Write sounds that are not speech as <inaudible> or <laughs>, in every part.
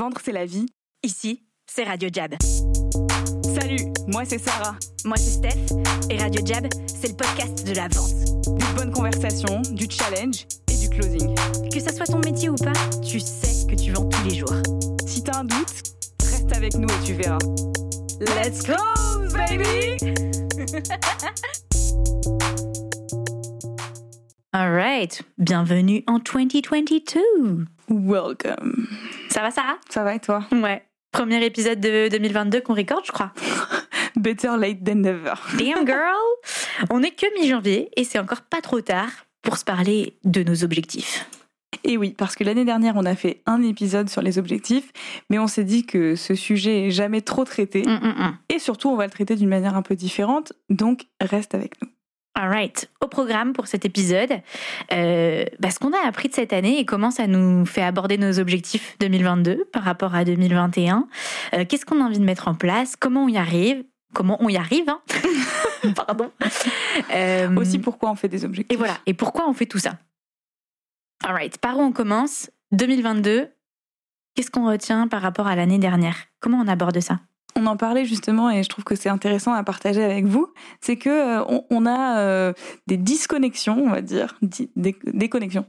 Vendre, c'est la vie. Ici, c'est Radio Jab. Salut, moi c'est Sarah. Moi, c'est Steph. Et Radio Jab, c'est le podcast de la vente. Des bonnes conversations, du challenge et du closing. Que ça soit ton métier ou pas, tu sais que tu vends tous les jours. Si t'as un doute, reste avec nous et tu verras. Let's close, baby <laughs> Alright, bienvenue en 2022. Welcome. Ça va, Sarah? Ça va et toi? Ouais. Premier épisode de 2022 qu'on recorde, je crois. <laughs> Better late than never. Damn girl <laughs> On est que mi-janvier et c'est encore pas trop tard pour se parler de nos objectifs. Et oui, parce que l'année dernière, on a fait un épisode sur les objectifs, mais on s'est dit que ce sujet est jamais trop traité. Hum, hum, hum. Et surtout, on va le traiter d'une manière un peu différente, donc reste avec nous. Alright, au programme pour cet épisode, euh, bah, ce qu'on a appris de cette année et comment ça nous fait aborder nos objectifs 2022 par rapport à 2021. Euh, Qu'est-ce qu'on a envie de mettre en place? Comment on y arrive? Comment on y arrive hein? <laughs> Pardon. Euh, Aussi, pourquoi on fait des objectifs Et voilà. Et pourquoi on fait tout ça? Alright, par où on commence? 2022. Qu'est-ce qu'on retient par rapport à l'année dernière? Comment on aborde ça? On en parlait justement et je trouve que c'est intéressant à partager avec vous. C'est que euh, on, on a euh, des disconnexions, on va dire, Di- des déconnexions,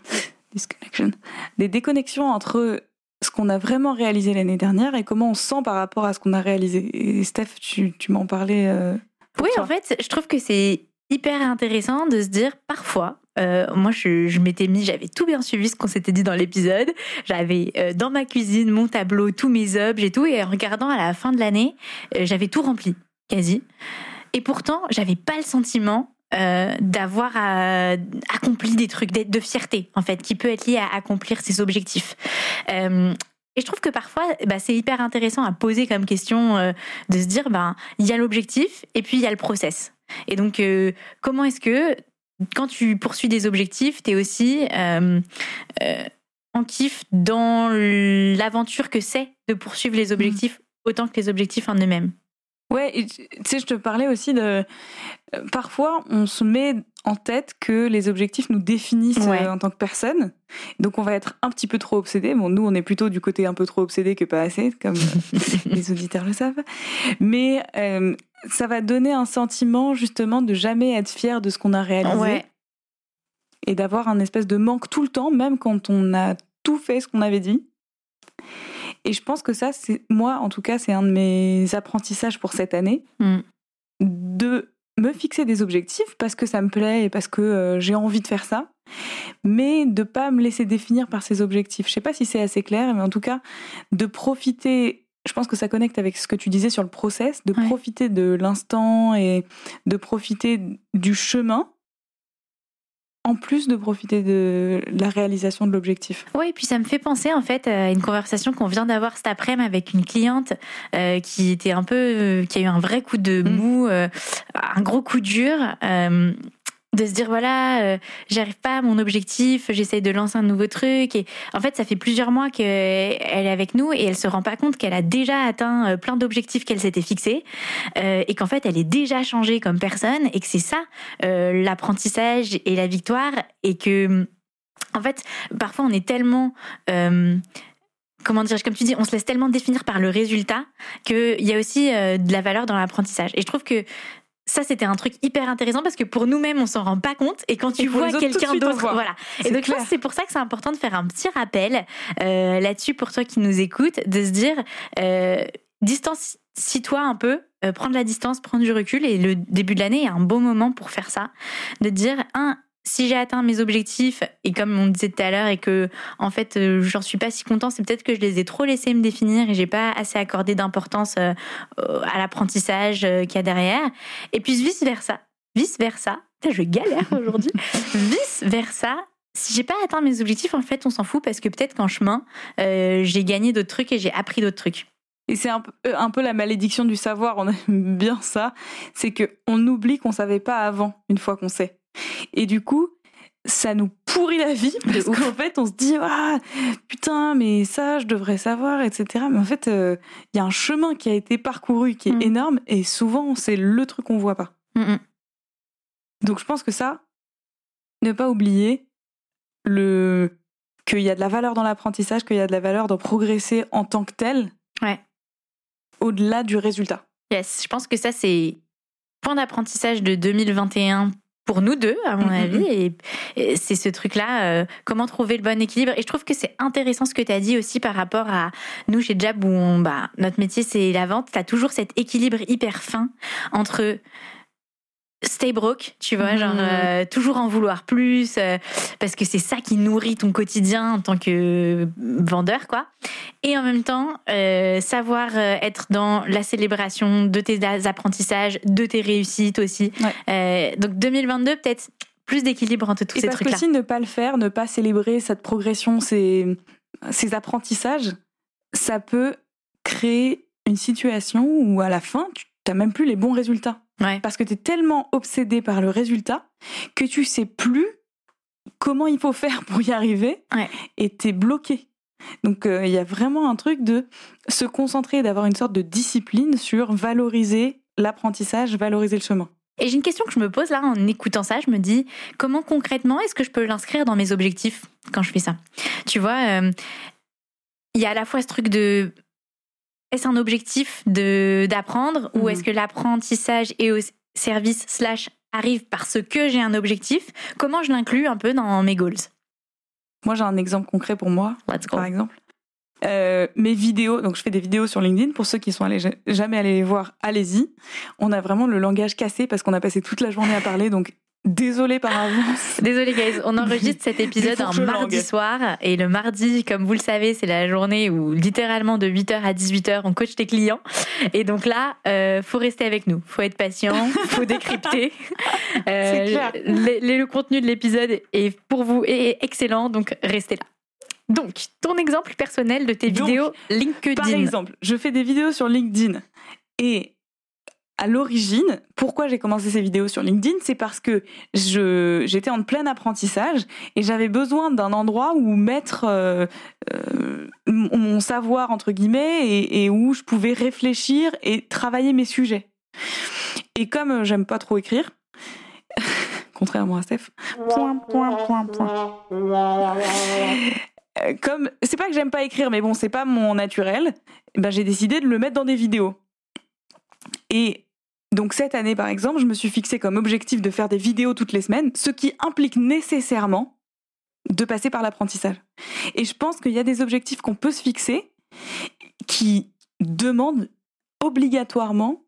disconnection, des déconnexions entre ce qu'on a vraiment réalisé l'année dernière et comment on se sent par rapport à ce qu'on a réalisé. Et Steph, tu, tu m'en parlais. euh, Oui, toi. en fait, je trouve que c'est hyper intéressant de se dire parfois. Euh, moi, je, m'étais mis, j'avais tout bien suivi ce qu'on s'était dit dans l'épisode. J'avais euh, dans ma cuisine mon tableau, tous mes objets et tout. Et en regardant à la fin de l'année, euh, j'avais tout rempli, quasi. Et pourtant, j'avais pas le sentiment d'avoir accompli des trucs, de fierté, en fait, qui peut être lié à accomplir ses objectifs. Et je trouve que parfois, bah, c'est hyper intéressant à poser comme question de se dire, ben, il y a l'objectif et puis il y a le process. Et donc, comment est-ce que quand tu poursuis des objectifs, tu es aussi euh, euh, en kiff dans l'aventure que c'est de poursuivre les objectifs autant que les objectifs en eux-mêmes Ouais, tu sais, je te parlais aussi de. euh, Parfois, on se met en tête que les objectifs nous définissent Ouais. euh, en tant que personne. Donc, on va être un petit peu trop obsédé. Bon, nous, on est plutôt du côté un peu trop obsédé que pas assez, comme <laughs> les auditeurs le savent. Mais euh, ça va donner un sentiment, justement, de jamais être fier de ce qu'on a réalisé. Ouais. Et d'avoir un espèce de manque tout le temps, même quand on a tout fait ce qu'on avait dit. Et je pense que ça, c'est moi, en tout cas, c'est un de mes apprentissages pour cette année Mm. de me fixer des objectifs parce que ça me plaît et parce que euh, j'ai envie de faire ça, mais de pas me laisser définir par ces objectifs. Je sais pas si c'est assez clair, mais en tout cas, de profiter. Je pense que ça connecte avec ce que tu disais sur le process, de Ouais. profiter de l'instant et de profiter du chemin, en plus de profiter de la réalisation de l'objectif. Oui, et puis ça me fait penser en fait à une conversation qu'on vient d'avoir cet après-midi avec une cliente euh, qui était un peu, euh, qui a eu un vrai coup de Mm. mou, euh, un gros coup dur. Euh, de se dire voilà euh, j'arrive pas à mon objectif j'essaye de lancer un nouveau truc. Et en fait ça fait plusieurs mois qu'elle est avec nous et elle se rend pas compte qu'elle a déjà atteint euh, plein d'objectifs qu'elle s'était fixés euh, et qu'en fait elle est déjà changée comme personne et que c'est ça euh, l'apprentissage et la victoire. Et que en fait parfois on est tellement euh, comment dire comme tu dis on se laisse tellement définir par le résultat qu'il y a aussi euh, de la valeur dans l'apprentissage. Et je trouve que ça, c'était un truc hyper intéressant parce que pour nous-mêmes, on s'en rend pas compte. Et quand tu Et vois quelqu'un d'autre, voilà. Et donc, c'est pour ça que c'est important de faire un petit rappel euh, là-dessus pour toi qui nous écoutes, de se dire, euh, distancie-toi un peu, euh, prendre la distance, prendre du recul. Et le début de l'année est un bon moment pour faire ça. De dire, un, si j'ai atteint mes objectifs, et comme on disait tout à l'heure, et que en fait euh, j'en suis pas si content, c'est peut-être que je les ai trop laissés me définir et j'ai pas assez accordé d'importance euh, euh, à l'apprentissage qu'il y a derrière. Et puis vice versa, vice versa. Je galère <laughs> aujourd'hui. vice versa. Si j'ai pas atteint mes objectifs, en fait, on s'en fout parce que peut-être qu'en chemin, j'ai gagné d'autres trucs et j'ai appris d'autres trucs. Et c'est un peu, un peu la malédiction du savoir, on aime bien ça, c'est que on oublie qu'on savait pas avant, une fois qu'on sait. Et du coup, ça nous pourrit la vie parce qu'en fait, on se dit ah putain, mais ça, je devrais savoir, etc. Mais en fait, euh, il y a un chemin qui a été parcouru qui est Mm. énorme et souvent c'est le truc qu'on voit pas. Mm, mm. Donc je pense que ça, ne pas oublier le qu'il y a de la valeur dans l'apprentissage, qu'il y a de la valeur dans progresser en tant que tel, Ouais. au-delà du résultat. Yes, je pense que ça, c'est point d'apprentissage de 2021 pour nous deux, à mon Mhm, avis. Et, et c'est ce truc-là, euh, comment trouver le bon équilibre. Et je trouve que c'est intéressant ce que tu as dit aussi par rapport à nous chez Jab, où on, bah, notre métier, c'est la vente. Tu as toujours cet équilibre hyper fin entre stay broke, tu vois, genre euh, toujours en vouloir plus, euh, parce que c'est ça qui nourrit ton quotidien en tant que vendeur, quoi. Et en même temps, euh, savoir être dans la célébration de tes apprentissages, de tes réussites aussi. Donc 2022, peut-être plus d'équilibre entre tous Et ces parce trucs-là. qu'aussi ne pas le faire, ne pas célébrer cette progression, ces, ces apprentissages, ça peut créer une situation où à la fin, tu n'as même plus les bons résultats. Ouais. Parce que tu es tellement obsédé par le résultat que tu sais plus comment il faut faire pour y arriver Ouais. et tu es bloqué. Donc euh, il y a vraiment un truc de se concentrer, d'avoir une sorte de discipline sur valoriser l'apprentissage, valoriser le chemin. Et j'ai une question que je me pose là en écoutant ça. Je me dis comment concrètement est-ce que je peux l'inscrire dans mes objectifs quand je fais ça? Tu vois, euh, il y a à la fois ce truc de est-ce un objectif de d'apprendre ou Mhm. est-ce que l'apprentissage est au service slash arrive parce que j'ai un objectif? Comment je l'inclus un peu dans mes goals? Moi j'ai un exemple concret pour moi. Let's go. par exemple. Euh, mes vidéos, donc je fais des vidéos sur LinkedIn. Pour ceux qui sont allés, jamais allés les voir, allez-y. On a vraiment le langage cassé parce qu'on a passé toute la journée à parler. Donc désolé par avance. <laughs> Désolé guys, on enregistre cet épisode un mardi soir et le mardi, comme vous le savez, c'est la journée où littéralement de 8h à 18h on coach tes clients et donc là, euh, faut rester avec nous, faut être patient, <laughs> faut décrypter. Euh, clair. le, le- le contenu de l'épisode est pour vous est excellent, donc restez là. Donc, ton exemple personnel de tes Donc, vidéos LinkedIn. Par exemple, je fais des vidéos sur LinkedIn et à l'origine, pourquoi j'ai commencé ces vidéos sur LinkedIn, c'est parce que je j'étais en plein apprentissage et j'avais besoin d'un endroit où mettre euh, euh, mon savoir entre guillemets et, où je pouvais réfléchir et travailler mes sujets. Et comme euh, j'aime pas trop écrire, <laughs> contrairement à Steph, point point point point. Comme c'est pas que j'aime pas écrire, mais bon, c'est pas mon naturel. Ben j'ai décidé de le mettre dans des vidéos. Et donc cette année, par exemple, je me suis fixé comme objectif de faire des vidéos toutes les semaines, ce qui implique nécessairement de passer par l'apprentissage. Et je pense qu'il y a des objectifs qu'on peut se fixer qui demandent obligatoirement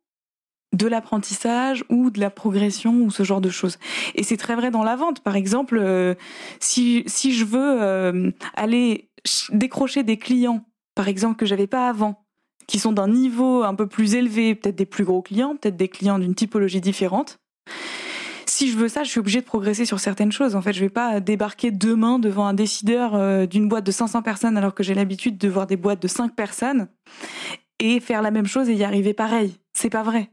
de l'apprentissage ou de la progression ou ce genre de choses. Et c'est très vrai dans la vente. Par exemple, euh, si, si je veux euh, aller ch- décrocher des clients, par exemple, que j'avais pas avant, qui sont d'un niveau un peu plus élevé, peut-être des plus gros clients, peut-être des clients d'une typologie différente. Si je veux ça, je suis obligée de progresser sur certaines choses. En fait, je vais pas débarquer demain devant un décideur euh, d'une boîte de 500 personnes alors que j'ai l'habitude de voir des boîtes de 5 personnes et faire la même chose et y arriver pareil. C'est pas vrai.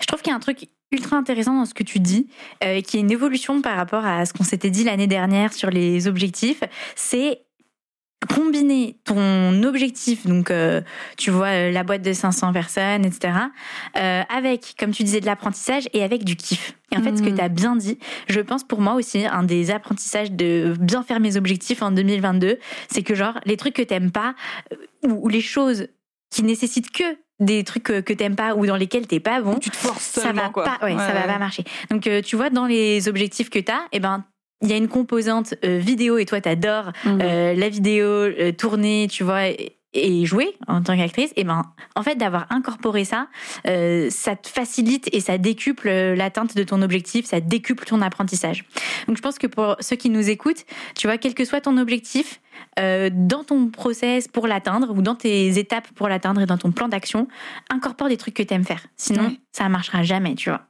Je trouve qu'il y a un truc ultra intéressant dans ce que tu dis, euh, qui est une évolution par rapport à ce qu'on s'était dit l'année dernière sur les objectifs. C'est combiner ton objectif, donc euh, tu vois euh, la boîte de 500 personnes, etc., euh, avec, comme tu disais, de l'apprentissage et avec du kiff. Et en fait, ce que Mhm. tu as bien dit, je pense pour moi aussi, un des apprentissages de bien faire mes objectifs en 2022, c'est que genre les trucs que t'aimes pas, ou, ou les choses qui nécessitent que des trucs que, que t'aimes pas ou dans lesquels t'es pas bon, Tu te forces ça va quoi. pas, ouais, ça va pas marcher. Donc euh, tu vois dans les objectifs que t'as, eh ben il y a une composante euh, vidéo et toi t'adores Mhm. euh, la vidéo, euh, tourner, tu vois. Et, et jouer en tant qu'actrice, et ben en fait d'avoir incorporé ça, euh, ça te facilite et ça décuple l'atteinte de ton objectif, ça décuple ton apprentissage. Donc je pense que pour ceux qui nous écoutent, tu vois, quel que soit ton objectif, dans ton process pour l'atteindre ou dans tes étapes pour l'atteindre et dans ton plan d'action, incorpore des trucs que t'aimes faire. Sinon, Ouais. ça marchera jamais, tu vois.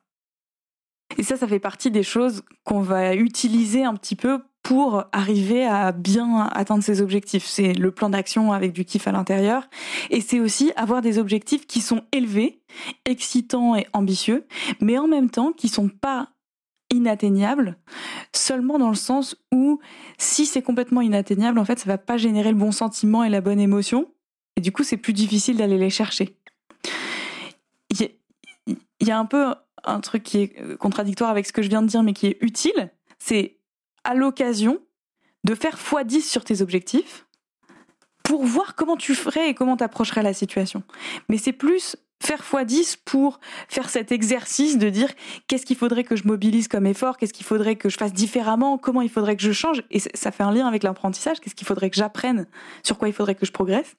Et ça, ça fait partie des choses qu'on va utiliser un petit peu pour arriver à bien atteindre ses objectifs. C'est le plan d'action avec du kiff à l'intérieur. Et c'est aussi avoir des objectifs qui sont élevés, excitants et ambitieux, mais en même temps qui sont pas inatteignables, seulement dans le sens où si c'est complètement inatteignable, en fait, ça va pas générer le bon sentiment et la bonne émotion. Et du coup, c'est plus difficile d'aller les chercher. Il y a un peu un truc qui est contradictoire avec ce que je viens de dire, mais qui est utile, c'est à l'occasion de faire x10 sur tes objectifs pour voir comment tu ferais et comment tu approcherais la situation. Mais c'est plus faire x10 pour faire cet exercice de dire qu'est-ce qu'il faudrait que je mobilise comme effort, qu'est-ce qu'il faudrait que je fasse différemment, comment il faudrait que je change. Et ça fait un lien avec l'apprentissage, qu'est-ce qu'il faudrait que j'apprenne, sur quoi il faudrait que je progresse.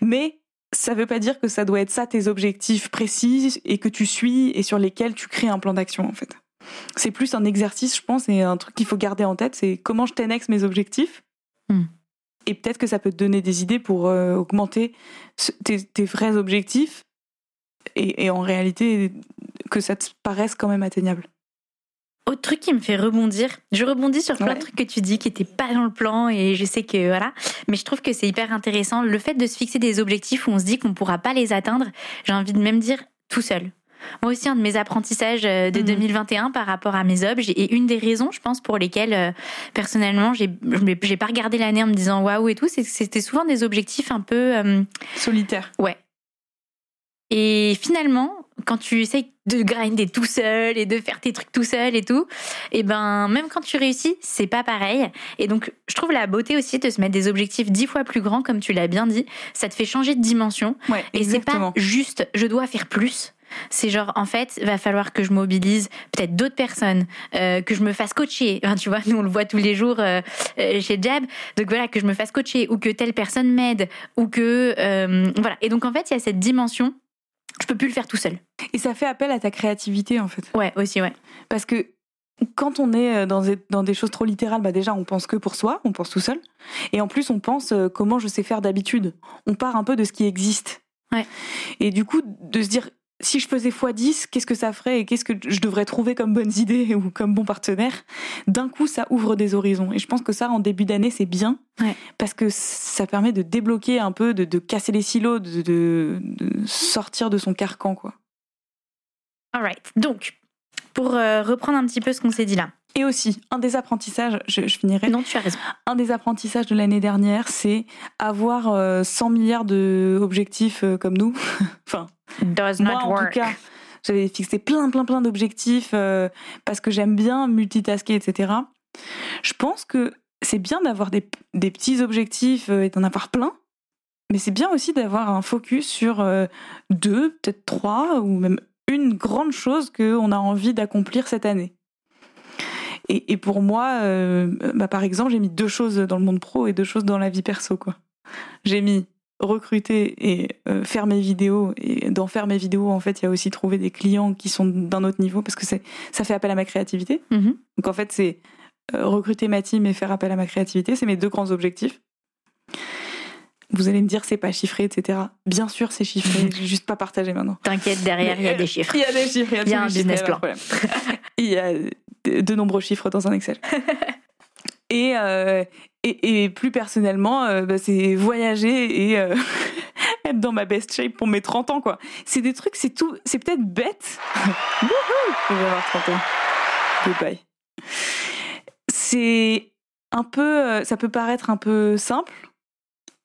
Mais ça ne veut pas dire que ça doit être ça tes objectifs précis et que tu suis et sur lesquels tu crées un plan d'action en fait. C'est plus un exercice, je pense, et un truc qu'il faut garder en tête, c'est comment je t'annexe mes objectifs. Hmm. Et peut-être que ça peut te donner des idées pour euh, augmenter tes, vrais objectifs et, en réalité que ça te paraisse quand même atteignable. Autre truc qui me fait rebondir, je rebondis sur plein de trucs que tu dis qui n'étaient pas dans le plan et je sais que voilà, mais je trouve que c'est hyper intéressant le fait de se fixer des objectifs où on se dit qu'on ne pourra pas les atteindre. J'ai envie de même dire tout seul. Moi aussi, un de mes apprentissages euh, de 2021 mhm. par rapport à mes objets et une des raisons, je pense, pour lesquelles euh, personnellement, j'ai j'ai pas regardé l'année en me disant waouh et tout, c'est que c'était souvent des objectifs un peu euh, solitaires. Ouais. Et finalement, quand tu essayes de grinder tout seul et de faire tes trucs tout seul et tout, et eh ben même quand tu réussis, c'est pas pareil. Et donc je trouve la beauté aussi de se mettre des objectifs dix fois plus grands, comme tu l'as bien dit. Ça te fait changer de dimension. Ouais, et c'est pas juste je dois faire plus. C'est genre, en fait, il va falloir que je mobilise peut-être d'autres personnes, euh, que je me fasse coacher. Enfin, tu vois, nous, on le voit tous les jours euh, euh, chez Jab. Donc voilà, que je me fasse coacher ou que telle personne m'aide ou que... voilà. Et donc, en fait, il y a cette dimension. Je peux plus le faire tout seul. Et ça fait appel à ta créativité, en fait. Ouais, aussi, ouais. Parce que quand on est dans des, dans des choses trop littérales, bah déjà on pense que pour soi, on pense tout seul. Et en plus on pense comment je sais faire d'habitude. On part un peu de ce qui existe. Ouais. Et du coup, de se dire si je faisais x10, qu'est-ce que ça ferait et qu'est-ce que je devrais trouver comme bonnes idées ou comme bon partenaire? D'un coup, ça ouvre des horizons. Et je pense que ça, en début d'année, c'est bien parce que ça permet de débloquer un peu, de, casser les silos, de, sortir de son carcan, quoi. Alright. Donc, pour euh, reprendre un petit peu ce qu'on s'est dit là. Et aussi, un des apprentissages, je, finirai. Non, tu as raison. Un des apprentissages de l'année dernière, c'est avoir 100 euh, milliards d'objectifs euh, comme nous. <laughs> enfin, Does not moi, work. en tout cas, j'avais fixé plein, plein, plein d'objectifs euh, parce que j'aime bien multitasker, etc. Je pense que c'est bien d'avoir des, des, petits objectifs et d'en avoir plein, mais c'est bien aussi d'avoir un focus sur deux, peut-être trois, ou même une grande chose qu'on a envie d'accomplir cette année. Et, pour moi, euh, bah, par exemple, j'ai mis deux choses dans le monde pro et deux choses dans la vie perso. quoi. J'ai mis recruter et euh, faire mes vidéos. Et dans faire mes vidéos, en fait, il y a aussi trouver des clients qui sont d'un autre niveau parce que c'est, ça fait appel à ma créativité. Mm-hmm. Donc en fait, c'est euh, recruter ma team et faire appel à ma créativité. C'est mes deux grands objectifs. Vous allez me dire c'est pas chiffré, etc. Bien sûr, c'est chiffré. <laughs> J'ai juste pas partagé maintenant. T'inquiète, derrière il y a des chiffres. Il y a des chiffres. Il y a, un business plan. il y a de nombreux chiffres dans un Excel. <laughs> Euh, et, plus personnellement, euh, bah, c'est voyager et euh, <laughs> être dans ma best shape pour mes 30 ans, quoi. C'est des trucs, c'est tout, c'est peut-être bête. Je vais avoir 30 ans. Goodbye. C'est un peu, ça peut paraître un peu simple,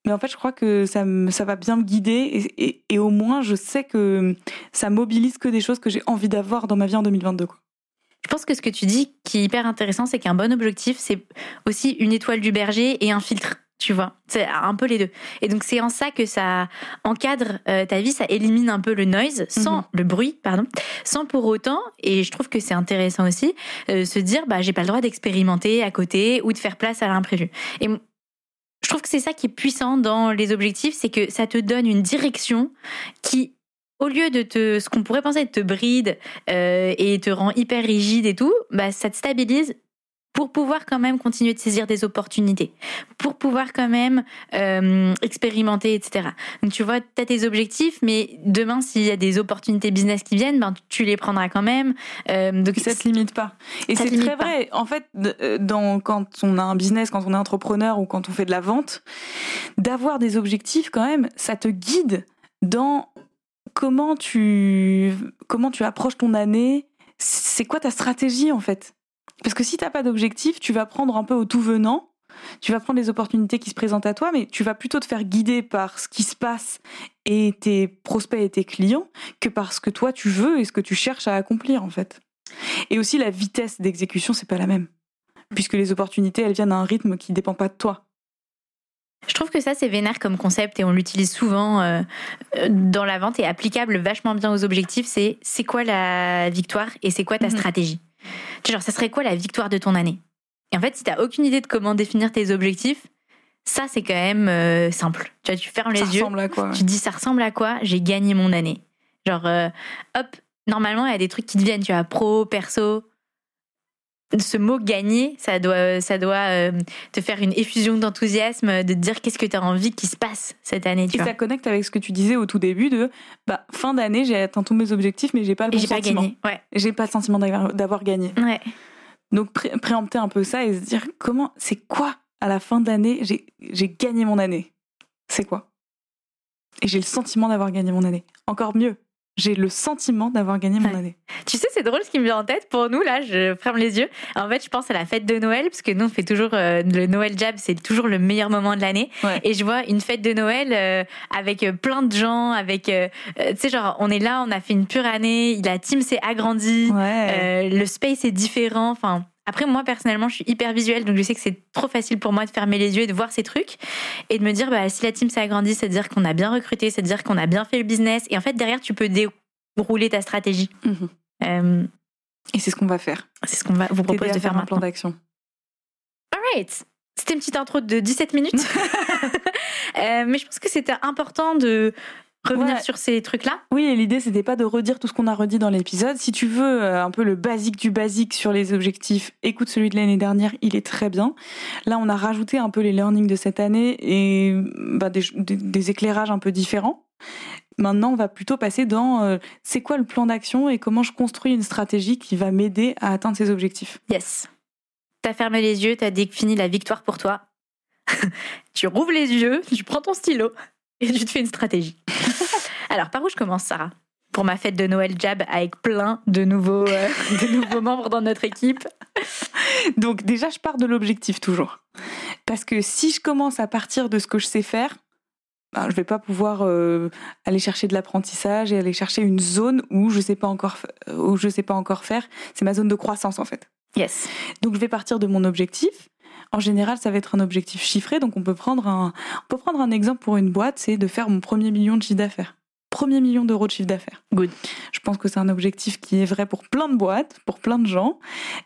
mais en fait, je crois que ça, ça va bien me guider et, et, au moins, je sais que ça mobilise que des choses que j'ai envie d'avoir dans ma vie en 2022, quoi. Je pense que ce que tu dis qui est hyper intéressant, c'est qu'un bon objectif, c'est aussi une étoile du berger et un filtre. Tu vois, c'est un peu les deux. Et donc c'est en ça que ça encadre euh, ta vie, ça élimine un peu le noise, sans mhm. le bruit, pardon, sans pour autant. Et je trouve que c'est intéressant aussi euh, se dire, bah j'ai pas le droit d'expérimenter à côté ou de faire place à l'imprévu. Et je trouve que c'est ça qui est puissant dans les objectifs, c'est que ça te donne une direction qui au lieu de te, ce qu'on pourrait penser de te bride euh, et te rend hyper rigide et tout, bah ça te stabilise pour pouvoir quand même continuer de saisir des opportunités, pour pouvoir quand même euh, expérimenter, etc. Donc tu vois, tu as tes objectifs, mais demain, s'il y a des opportunités business qui viennent, ben, tu les prendras quand même. Euh, donc ça te limite pas. Et c'est très vrai. En fait, dans, quand on a un business, quand on est entrepreneur ou quand on fait de la vente, d'avoir des objectifs quand même, ça te guide dans comment tu, comment tu approches ton année? C'est quoi ta stratégie en fait? Parce que si tu n'as pas d'objectif, tu vas prendre un peu au tout venant. Tu vas prendre les opportunités qui se présentent à toi, mais tu vas plutôt te faire guider par ce qui se passe et tes prospects et tes clients que par ce que toi tu veux et ce que tu cherches à accomplir en fait. Et aussi la vitesse d'exécution, c'est pas la même. puisque les opportunités, elles viennent à un rythme qui dépend pas de toi. Je trouve que ça, c'est vénère comme concept et on l'utilise souvent euh, euh, dans la vente et applicable vachement bien aux objectifs. C'est c'est quoi la victoire et c'est quoi ta Mhm. stratégie? Tu sais, Genre, ça serait quoi la victoire de ton année? Et en fait, si t'as aucune idée de comment définir tes objectifs, ça, c'est quand même euh, simple. Tu vois, tu fermes les ça yeux, ressemble à quoi tu dis ça ressemble à quoi? J'ai gagné mon année. Genre, euh, hop, normalement, il y a des trucs qui te viennent, tu vois, pro, perso. Ce mot gagner, ça doit, ça doit euh, te faire une effusion d'enthousiasme, de te dire qu'est-ce que tu as envie qu'il se passe cette année. Tu Et vois. ça connecte avec ce que tu disais au tout début de bah, fin d'année, j'ai atteint tous mes objectifs, mais j'ai pas le bon j'ai pas sentiment. gagné. Ouais. J'ai pas le sentiment d'avoir d'avoir gagné. Ouais. Donc pré- préempter un peu ça et se dire comment, c'est quoi à la fin j'ai j'ai gagné mon année? C'est quoi? Et j'ai le sentiment d'avoir gagné mon année. Encore mieux, j'ai le sentiment d'avoir gagné mon année. Tu sais, c'est drôle ce qui me vient en tête. Pour nous, là, je ferme les yeux. En fait, je pense à la fête de Noël, parce que nous, on fait toujours euh, le Noël Jab, c'est toujours le meilleur moment de l'année. Ouais. Et je vois une fête de Noël euh, avec euh, plein de gens, avec, euh, tu sais, genre, on est là, on a fait une pure année, la team s'est agrandie, Ouais. le space est différent. Enfin, après, moi, personnellement, je suis hyper visuelle, donc je sais que c'est trop facile pour moi de fermer les yeux et de voir ces trucs et de me dire, bah, si la team s'est agrandie, c'est dire qu'on a bien recruté, c'est dire qu'on a bien fait le business. Et en fait, derrière, tu peux dérouler ta stratégie. Mhm. Euh, Et c'est ce qu'on va faire. c'est ce qu'on va vous propose de faire un plan d'action. Alright. C'était une petite intro de 17 minutes. <laughs> Euh, mais je pense que c'était important de revenir Ouais. sur ces trucs-là. Oui, et l'idée, c'était pas de redire tout ce qu'on a redit dans l'épisode. Si tu veux euh, un peu le basique du basique sur les objectifs, écoute celui de l'année dernière, il est très bien. Là, on a rajouté un peu les learnings de cette année et bah, des, des- des éclairages un peu différents. Maintenant, on va plutôt passer dans euh, c'est quoi le plan d'action et comment je construis une stratégie qui va m'aider à atteindre ces objectifs? Yes. T'as fermé les yeux, t'as défini la victoire pour toi. <laughs> tu rouvres les yeux, tu prends ton stylo <laughs> et tu te fais une stratégie. <laughs> Alors, par où je commence, Sarah? Pour ma fête de Noël Jab avec plein de nouveaux, euh, de nouveaux membres dans notre équipe. <laughs> Donc déjà, je pars de l'objectif toujours. Parce que si je commence à partir de ce que je sais faire, ben, je vais pas pouvoir euh, aller chercher de l'apprentissage et aller chercher une zone où je sais pas encore f- où je sais pas encore faire. C'est ma zone de croissance en fait. Yes. Donc je vais partir de mon objectif. En général, ça va être un objectif chiffré. Donc on peut prendre un on peut prendre un exemple pour une boîte, c'est de faire mon premier million de chiffre d'affaires. Premier million d'euros de chiffre d'affaires. Good. Je pense que c'est un objectif qui est vrai pour plein de boîtes, pour plein de gens.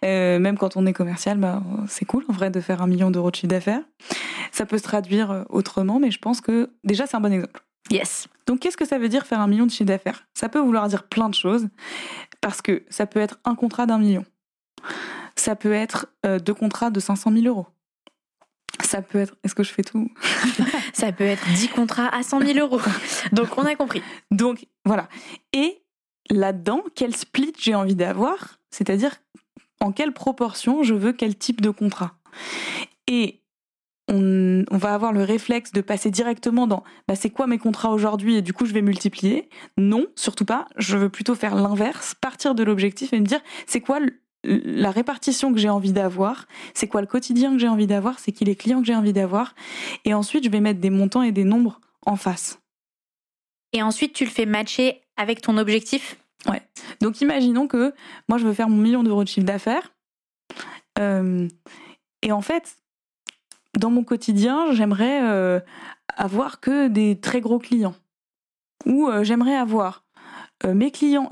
Euh, même quand on est commercial, bah, c'est cool en vrai de faire un million d'euros de chiffre d'affaires. Ça peut se traduire euh, autrement, mais je pense que déjà c'est un bon exemple. Yes. Donc qu'est-ce que ça veut dire faire un million de chiffre d'affaires? Ça peut vouloir dire plein de choses, parce que ça peut être un contrat d'un million. Ça peut être euh, deux contrats de 500 000 euros. Ça peut être... Est-ce que je fais tout? <laughs> Ça peut être 10 contrats à 100 000 euros. Donc, on a compris. Donc voilà. Et là-dedans, quel split j'ai envie d'avoir, c'est-à-dire en quelle proportion je veux quel type de contrat? Et on, on va avoir le réflexe de passer directement dans bah, c'est quoi mes contrats aujourd'hui et du coup je vais multiplier? Non, surtout pas. Je veux plutôt faire l'inverse, partir de l'objectif et me dire c'est quoi la répartition que j'ai envie d'avoir, c'est quoi le quotidien que j'ai envie d'avoir, c'est qui les clients que j'ai envie d'avoir. Et ensuite, je vais mettre des montants et des nombres en face. Et ensuite, tu le fais matcher avec ton objectif? Donc imaginons que moi je veux faire mon million d'euros de chiffre d'affaires. Euh, et en fait, dans mon quotidien, j'aimerais euh, avoir que des très gros clients. Ou euh, j'aimerais avoir mes clients.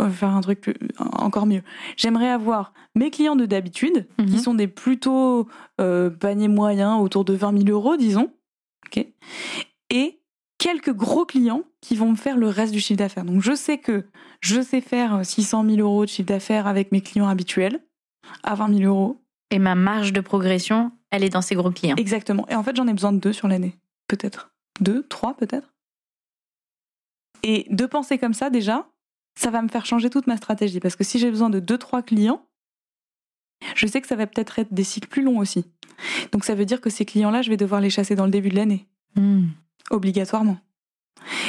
On va faire un truc plus- encore mieux. J'aimerais avoir mes clients de d'habitude, qui Mhm. sont des plutôt euh, paniers moyens, autour de 20 000 euros, disons. Ok. Et quelques gros clients qui vont me faire le reste du chiffre d'affaires. Donc je sais que je sais faire 600 000 euros de chiffre d'affaires avec mes clients habituels à 20 000 euros. Et ma marge de progression, elle est dans ces gros clients. Exactement. Et en fait, j'en ai besoin de deux sur l'année. Peut-être. Deux, trois, peut-être. Et de penser comme ça, déjà, ça va me faire changer toute ma stratégie. Parce que si j'ai besoin de deux, trois clients, je sais que ça va peut-être être des cycles plus longs aussi. Donc ça veut dire que ces clients-là, je vais devoir les chasser dans le début de l'année. Hmm. Obligatoirement.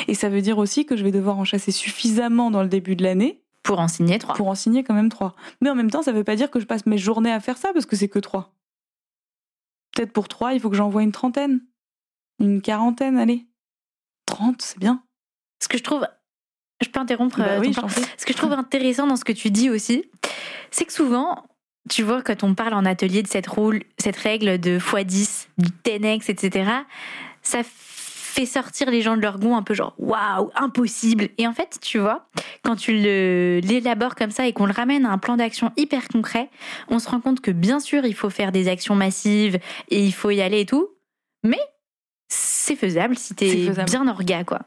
Et ça veut dire aussi que je vais devoir en chasser suffisamment dans le début de l'année Pour en signer trois. pour en signer quand même trois. Mais en même temps, ça veut pas dire que je passe mes journées à faire ça parce que c'est que trois. Peut-être pour trois, il faut que j'envoie une trentaine, une quarantaine, allez. 30, c'est bien. Ce que je trouve. Je peux interrompre Bah euh, oui. Ce que je trouve intéressant dans ce que tu dis aussi, c'est que souvent, tu vois, quand on parle en atelier de cette, roule, cette règle de x10, du 10x, etc., ça fait sortir les gens de leur goût un peu genre waouh, impossible. Et en fait, tu vois, quand tu l'élabores comme ça et qu'on le ramène à un plan d'action hyper concret, on se rend compte que bien sûr, il faut faire des actions massives et il faut y aller et tout, mais c'est faisable si t'es bien orga, quoi.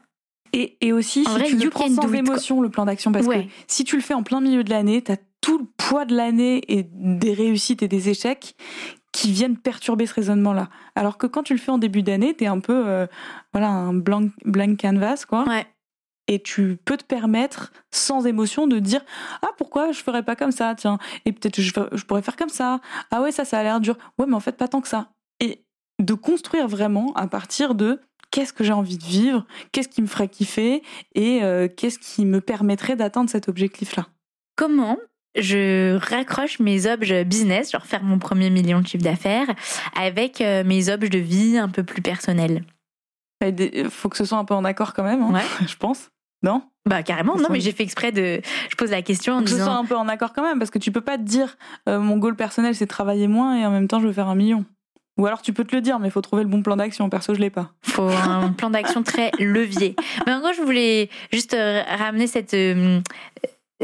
Et, et aussi, si tu le prends sans émotion, le plan d'action, parce que si tu le fais en plein milieu de l'année, t'as tout le poids de l'année et des réussites et des échecs qui viennent perturber ce raisonnement-là. Alors que quand tu le fais en début d'année, t'es un peu, euh, voilà, un blank, blank canvas, quoi. Ouais. Et tu peux te permettre, sans émotion, de dire Ah, pourquoi je ferais pas comme ça Tiens, et peut-être je, je pourrais faire comme ça. Ah ouais, ça, ça a l'air dur. Ouais, mais en fait, pas tant que ça. Et de construire vraiment à partir de qu'est-ce que j'ai envie de vivre, qu'est-ce qui me ferait kiffer et euh, qu'est-ce qui me permettrait d'atteindre cet objectif-là. Comment je raccroche mes objets business, genre faire mon premier million de chiffre d'affaires, avec euh, mes objets de vie un peu plus personnels? Il faut que ce soit un peu en accord quand même, hein, <laughs> je pense. Non? Bah carrément, non, mais j'ai fait exprès de. Je pose la question en que disant. ce soit un peu en accord quand même, parce que tu peux pas te dire euh, mon goal personnel c'est travailler moins et en même temps je veux faire un million. Ou alors tu peux te le dire, mais il faut trouver le bon plan d'action. Perso, je l'ai pas. Faut un plan d'action très levier. <laughs> Mais en gros, je voulais juste euh, ramener cette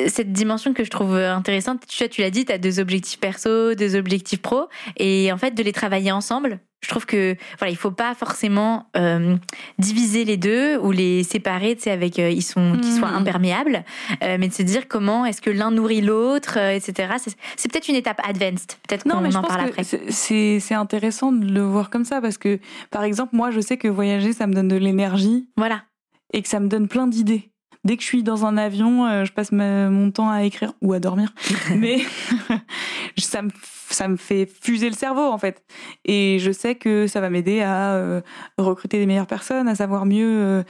cette dimension que je trouve intéressante. Tu vois, tu l'as dit, tu as deux objectifs perso, deux objectifs pro, et en fait de les travailler ensemble. Je trouve que voilà, il faut pas forcément euh, diviser les deux ou les séparer, tu sais, avec euh, ils sont qui soient mmh. imperméables, euh, mais de se dire comment est-ce que l'un nourrit l'autre, etc. C'est peut-être une étape advanced. Peut-être qu'on en parle après. C'est intéressant de le voir comme ça parce que par exemple moi je sais que voyager ça me donne de l'énergie. Voilà. Et que ça me donne plein d'idées dès que je suis dans un avion, euh, je passe mon temps à écrire ou à dormir. <laughs> Mais <laughs> ça me, ça me fait fuser le cerveau, en fait. Et je sais que ça va m'aider à euh, recruter des meilleures personnes, à savoir mieux,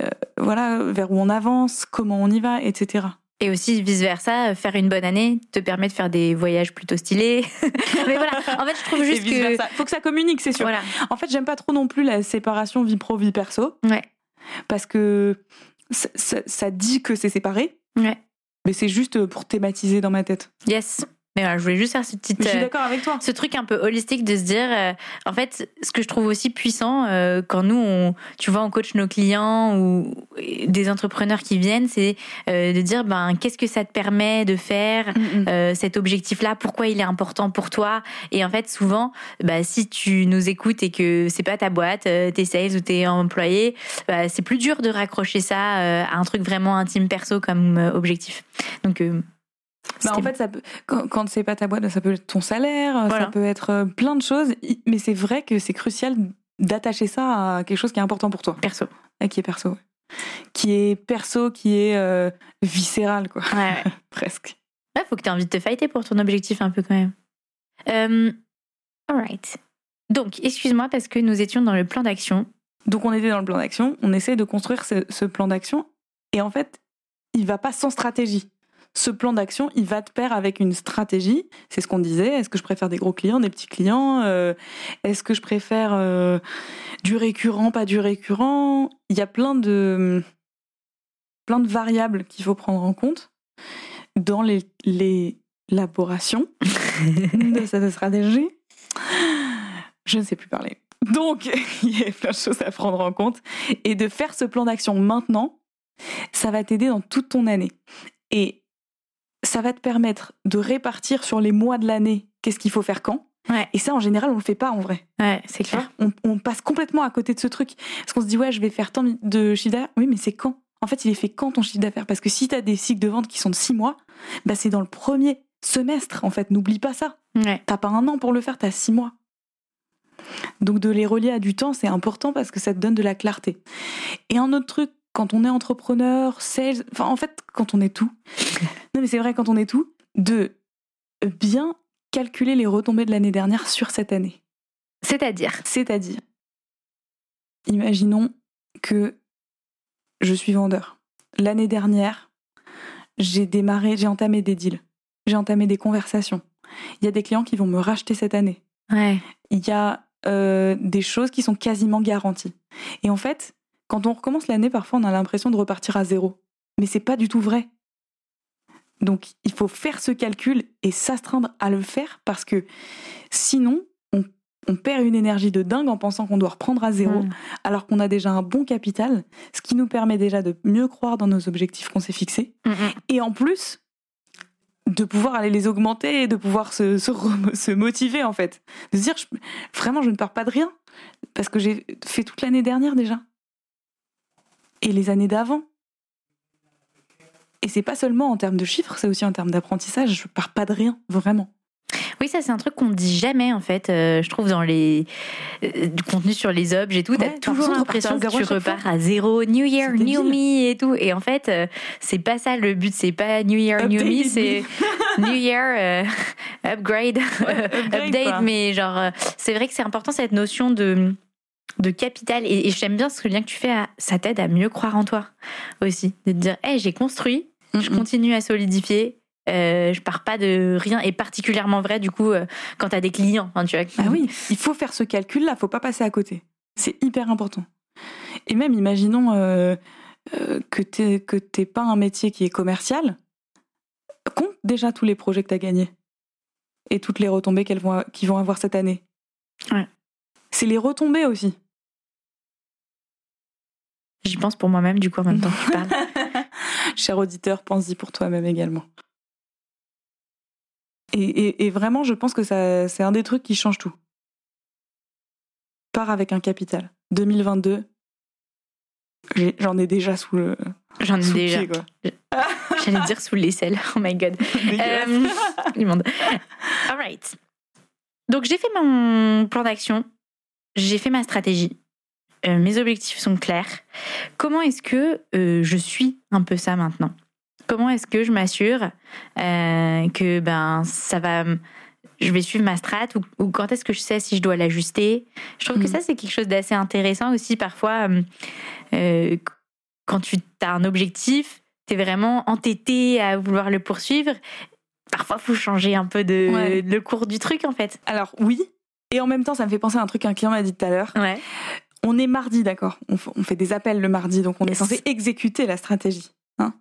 euh, voilà, vers où on avance, comment on y va, etc. Et aussi vice versa, faire une bonne année te permet de faire des voyages plutôt stylés. <laughs> Mais voilà, en fait, je trouve juste que faut que ça communique, c'est sûr. Voilà. En fait, j'aime pas trop non plus la séparation vie pro vie perso. Ouais. Parce que ça, dit que c'est séparé. Ouais. Mais c'est juste pour thématiser dans ma tête. Yes. Mais je voulais juste faire ce petit. je suis euh, d'accord avec toi. Ce truc un peu holistique de se dire, euh, en fait, ce que je trouve aussi puissant euh, quand nous, on, tu vois, on coach nos clients ou des entrepreneurs qui viennent, c'est de dire, ben, qu'est-ce que ça te permet de faire mm, mm. cet objectif-là? Pourquoi il est important pour toi? Et en fait, souvent, bah, si tu nous écoutes et que c'est pas ta boîte, t'es sales ou t'es employé, bah, c'est plus dur de raccrocher ça à un truc vraiment intime perso comme objectif. Donc bah en fait, ça peut, quand, quand c'est pas ta boîte, ça peut être ton salaire, ça peut être euh, plein de choses. Mais c'est vrai que c'est crucial d'attacher ça à quelque chose qui est important pour toi. Perso. Et qui est perso. Qui est perso, qui est euh, viscéral, quoi. Ouais, <laughs> Presque. Ouais, faut que tu aies envie de te fighter pour ton objectif un peu quand même. Euh, alright. Donc, excuse-moi parce que nous étions dans le plan d'action. Donc, on était dans le plan d'action, on essaie de construire ce, ce plan d'action. Et en fait, il va pas sans stratégie ce plan d'action, il va de pair avec une stratégie. C'est ce qu'on disait. Est-ce que je préfère des gros clients, des petits clients? Euh, Est-ce que je préfère euh, du récurrent, pas du récurrent? Il y a plein de, plein de variables qu'il faut prendre en compte dans l'élaboration <laughs> de cette stratégie. Je ne sais plus parler. Donc, <laughs> il y a plein de choses à prendre en compte. Et de faire ce plan d'action maintenant, ça va t'aider dans toute ton année. Et ça va te permettre de répartir sur les mois de l'année qu'est-ce qu'il faut faire quand. Et ça, en général, on le fait pas en vrai. Ouais, c'est clair. On, passe complètement à côté de ce truc. Parce qu'on se dit, ouais, je vais faire tant de chiffre d'affaires. Oui, mais c'est quand? En fait, il est fait quand ton chiffre d'affaires? Parce que si tu as des cycles de vente qui sont de six mois, bah c'est dans le premier semestre, en fait. N'oublie pas ça. Ouais. T'as pas un an pour le faire, tu as six mois. Donc de les relier à du temps, c'est important parce que ça te donne de la clarté. Et un autre truc quand on est entrepreneur, sales, enfin en fait quand on est tout, <laughs> non mais c'est vrai quand on est tout, de bien calculer les retombées de l'année dernière sur cette année. C'est-à-dire? C'est-à-dire, imaginons que je suis vendeur. L'année dernière, j'ai démarré, j'ai entamé des deals, j'ai entamé des conversations. Il y a des clients qui vont me racheter cette année. Ouais. Il y a euh, des choses qui sont quasiment garanties. Et en fait, quand on recommence l'année, parfois on a l'impression de repartir à zéro. Mais c'est pas du tout vrai. Donc il faut faire ce calcul et s'astreindre à le faire parce que sinon on, on perd une énergie de dingue en pensant qu'on doit reprendre à zéro Mm. alors qu'on a déjà un bon capital, ce qui nous permet déjà de mieux croire dans nos objectifs qu'on s'est fixés Mm, mm. et en plus de pouvoir aller les augmenter et de pouvoir se, se, re- se motiver en fait. De se dire je- vraiment je ne pars pas de rien parce que j'ai fait toute l'année dernière déjà et les années d'avant. Et c'est pas seulement en termes de chiffres, c'est aussi en termes d'apprentissage. Je pars pas de rien, vraiment. Oui, ça c'est un truc qu'on dit jamais en fait. euh, je trouve dans les euh, du contenu sur les objets et tout, Ouais, t'as toujours l'impression que tu repars à zéro, New Year, New. Me et tout. Et en fait, euh, c'est pas ça le but. C'est pas New Year, New Me, c'est <laughs> New Year, euh, <laughs> upgrade, upgrade, update. quoi. Mais genre, c'est vrai que c'est important cette notion de de capital et, et j'aime bien ce lien que tu fais. à- ça t'aide à mieux croire en toi aussi, de te dire, hey, j'ai construit, je continue à solidifier. Euh, je pars pas de rien et particulièrement vrai du coup euh, quand t'as des clients hein, tu vois Ah oui, il faut faire ce calcul-là, faut pas passer à côté. C'est hyper important. Et même, imaginons euh, que t'es que t'es pas un métier qui est commercial, compte déjà tous les projets que t'as gagnés et toutes les retombées qu'elles vont qu'ils vont avoir cette année. Ouais. C'est les retombées aussi. j'y pense pour moi-même du coup en même temps que tu <laughs> parles Cher auditeur, pense-y pour toi-même également. Et, et- et vraiment, je pense que ça, c'est un des trucs qui change tout. Pars avec un capital. 2022, j'ai- j'en ai déjà sous le, j'en ai sous déjà <laughs> j'allais dire sous l'aisselle oh my god. <laughs> Euh, immonde. Alright. Donc j'ai fait mon plan d'action, j'ai fait ma stratégie, Euh, mes objectifs sont clairs. Comment est-ce que euh, je suis un peu ça maintenant? Comment est-ce que je m'assure euh, que ben ça va, je vais suivre ma strat ou, ou quand est-ce que je sais si je dois l'ajuster? Je trouve que Mhm. ça c'est quelque chose d'assez intéressant aussi parfois. quand tu as un objectif, tu es vraiment entêté à vouloir le poursuivre. Parfois, faut changer un peu de Ouais. le cours du truc en fait. Alors oui, et en même temps, ça me fait penser à un truc qu'un client m'a dit tout à l'heure. Ouais. On est mardi, d'accord on, fait des appels le mardi, donc on est censé exécuter la stratégie. hein.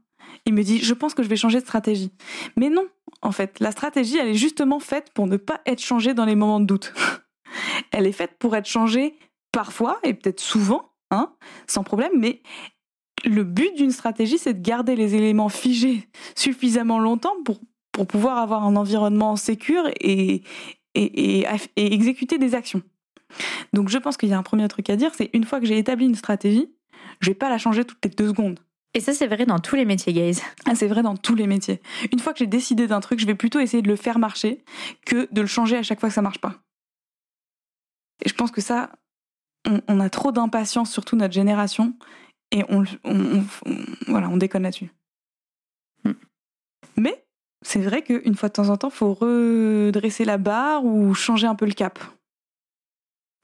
Il me dit, je pense que je vais changer de stratégie. Mais non, en fait, la stratégie, elle est justement faite pour ne pas être changée dans les moments de doute. <laughs> elle est faite pour être changée parfois, et peut-être souvent, hein, sans problème, mais le but d'une stratégie, c'est de garder les éléments figés suffisamment longtemps pour, pour pouvoir avoir un environnement sécure et, et, et, et exécuter des actions. Donc je pense qu'il y a un premier truc à dire, c'est une fois que j'ai établi une stratégie, je vais pas la changer toutes les deux secondes. Et ça, c'est vrai dans tous les métiers, guys. Ah, c'est vrai dans tous les métiers. Une fois que j'ai décidé d'un truc, je vais plutôt essayer de le faire marcher que de le changer à chaque fois que ça marche pas. Et je pense que ça, on, on a trop d'impatience, surtout notre génération, et on- voilà, on déconne là-dessus. Hmm. Mais c'est vrai qu'une fois de temps en temps, faut redresser la barre ou changer un peu le cap.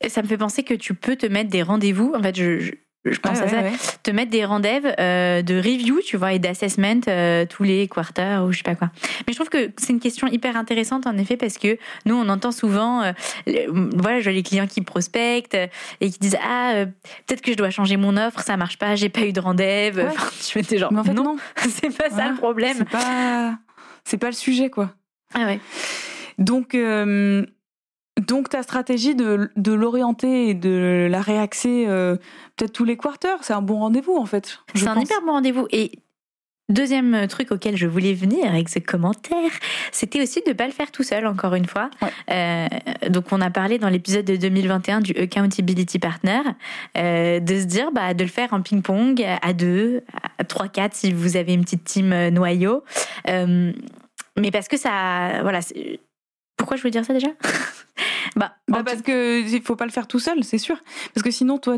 Ça me fait penser que tu peux te mettre des rendez-vous. En fait, je, je, je pense Ouais, à ça. ouais. Te mettre des rendez-vous euh, de review, tu vois, et d'assessment euh, tous les quarters ou je sais pas quoi. Mais je trouve que c'est une question hyper intéressante en effet parce que nous, on entend souvent, euh, le- voilà, je vois les clients qui prospectent et qui disent ah peut-être que je dois changer mon offre, ça marche pas, j'ai pas eu de rendez-vous. Enfin, tu me dis genre Mais en fait, non, non. <laughs> c'est pas ça le problème. C'est pas, c'est pas le sujet, quoi. Ah ouais. Donc, euh, donc ta stratégie de, de l'orienter et de la réaxer euh, peut-être tous les quarters, c'est un bon rendez-vous en fait. C'est un hyper bon rendez-vous. Et deuxième truc auquel je voulais venir avec ce commentaire, c'était aussi de ne pas le faire tout seul, encore une fois. Euh, donc, on a parlé dans l'épisode de 2021 du Accountability Partner, euh, de se dire bah, de le faire en ping-pong à deux, à trois, quatre, si vous avez une petite team euh, noyau. Euh, mais parce que ça. Voilà. Pourquoi je veux dire ça déjà? Bah, Bah, parce que il faut pas le faire tout seul, c'est sûr. Parce que sinon, toi,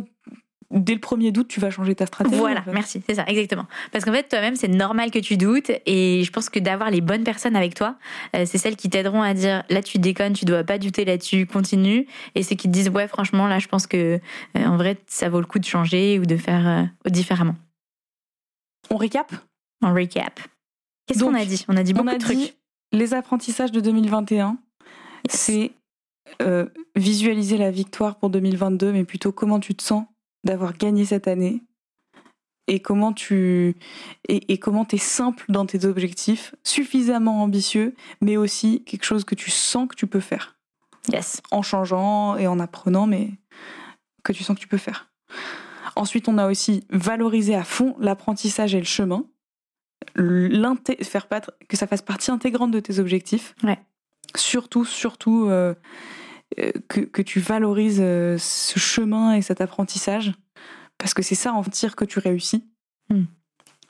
dès le premier doute, tu vas changer ta stratégie. Voilà, en fait. merci, c'est ça, exactement. Parce qu'en fait, toi-même, c'est normal que tu doutes, et je pense que d'avoir les bonnes personnes avec toi, euh, c'est celles qui t'aideront à dire là, tu déconnes, tu dois pas douter là-dessus, continue, et ceux qui te disent ouais, franchement, là, je pense que euh, en vrai, ça vaut le coup de changer ou de faire euh, différemment. On récap? En recap, qu'est-ce qu'on a dit? On a dit beaucoup On a de trucs. dit les apprentissages de 2021, Yes. c'est euh, visualiser la victoire pour 2022, mais plutôt comment tu te sens d'avoir gagné cette année. et comment tu et, et comment t'es simple dans tes objectifs, suffisamment ambitieux, mais aussi quelque chose que tu sens que tu peux faire. Yes. En changeant et en apprenant, mais que tu sens que tu peux faire. Ensuite, on a aussi valorisé à fond l'apprentissage et le chemin. Faire que ça fasse partie intégrante de tes objectifs. Ouais. Surtout, surtout euh, euh, que, que, tu valorises euh, ce chemin et cet apprentissage? Parce que c'est ça en tir que tu réussis. Hmm.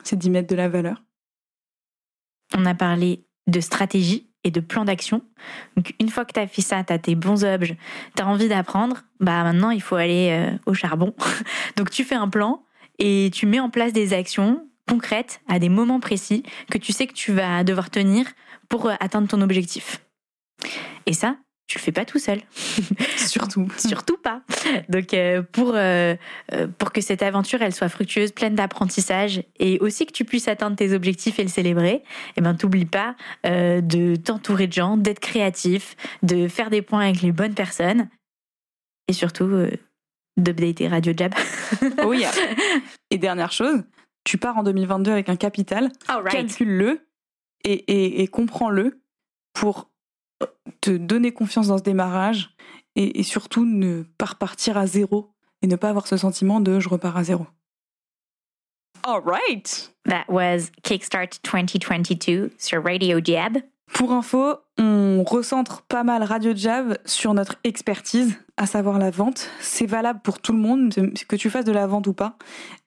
C'est d'y mettre de la valeur. On a parlé de stratégie et de plan d'action. Donc une fois que tu as fait ça, tu as tes bons objets, tu as envie d'apprendre, bah maintenant il faut aller euh, au charbon. <laughs> Donc tu fais un plan et tu mets en place des actions concrètes à des moments précis que tu sais que tu vas devoir tenir pour euh, atteindre ton objectif. Et ça, tu le fais pas tout seul. <laughs> Surtout. <laughs> Surtout pas. Donc euh, pour euh, euh, pour que cette aventure elle soit fructueuse, pleine d'apprentissage et aussi que tu puisses atteindre tes objectifs et le célébrer, eh ben t'oublie pas de t'entourer de gens, d'être créatif, de faire des points avec les bonnes personnes et surtout d'updater Radio Jab. oh yeah. <laughs> Et dernière chose, tu pars en 2022 avec un capital, right. calcule-le et, et, et comprends-le pour te donner confiance dans ce démarrage et, et, surtout ne pas repartir à zéro et ne pas avoir ce sentiment de je repars à zéro. All right. That was Kickstart 2022 sur Radio Jab. Pour info, on recentre pas mal Radio Jab sur notre expertise, à savoir la vente. C'est valable pour tout le monde, que tu fasses de la vente ou pas.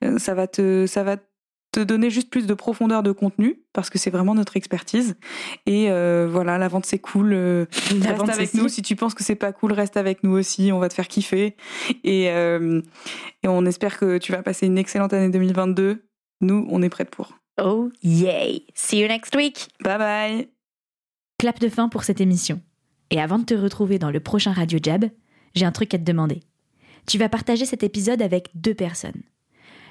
Euh, ça va te, ça va te donner juste plus de profondeur de contenu parce que c'est vraiment notre expertise. Et euh, voilà la vente c'est cool euh, la reste vente, avec c'est nous. si. si tu penses que c'est pas cool reste avec nous aussi on va te faire kiffer. Et, euh, et on espère que tu vas passer une excellente année 2022 nous on est prêtes pour. Oh yay. See you next week. Bye bye. Clap de fin pour cette émission. Et avant de te retrouver dans le prochain Radio Jab j'ai un truc à te demander. Tu vas partager cet épisode avec deux personnes